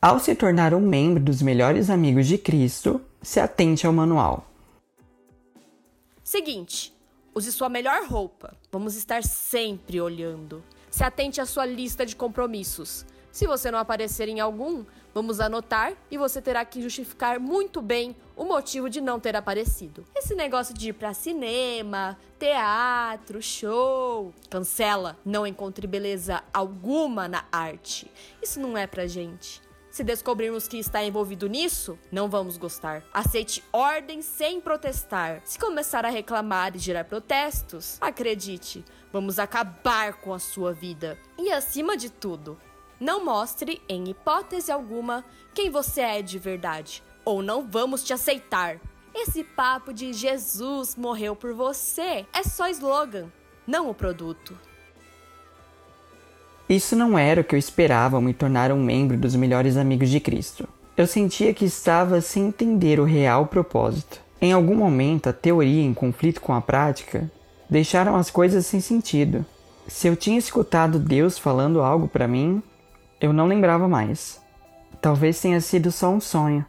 Ao se tornar um membro dos melhores amigos de Cristo, se atente ao manual. Seguinte, use sua melhor roupa. Vamos estar sempre olhando. Se atente à sua lista de compromissos. Se você não aparecer em algum, vamos anotar e você terá que justificar muito bem o motivo de não ter aparecido. Esse negócio de ir para cinema, teatro, show, cancela. Não encontre beleza alguma na arte. Isso não é pra gente. Se descobrirmos que está envolvido nisso, não vamos gostar. Aceite ordens sem protestar. Se começar a reclamar e gerar protestos, acredite, vamos acabar com a sua vida. E acima de tudo, não mostre, em hipótese alguma, quem você é de verdade, ou não vamos te aceitar. Esse papo de Jesus morreu por você é só slogan, não o produto. Isso não era o que eu esperava ao me tornar um membro dos melhores amigos de Cristo. Eu sentia que estava sem entender o real propósito. Em algum momento, a teoria em conflito com a prática deixaram as coisas sem sentido. Se eu tinha escutado Deus falando algo para mim, eu não lembrava mais. Talvez tenha sido só um sonho.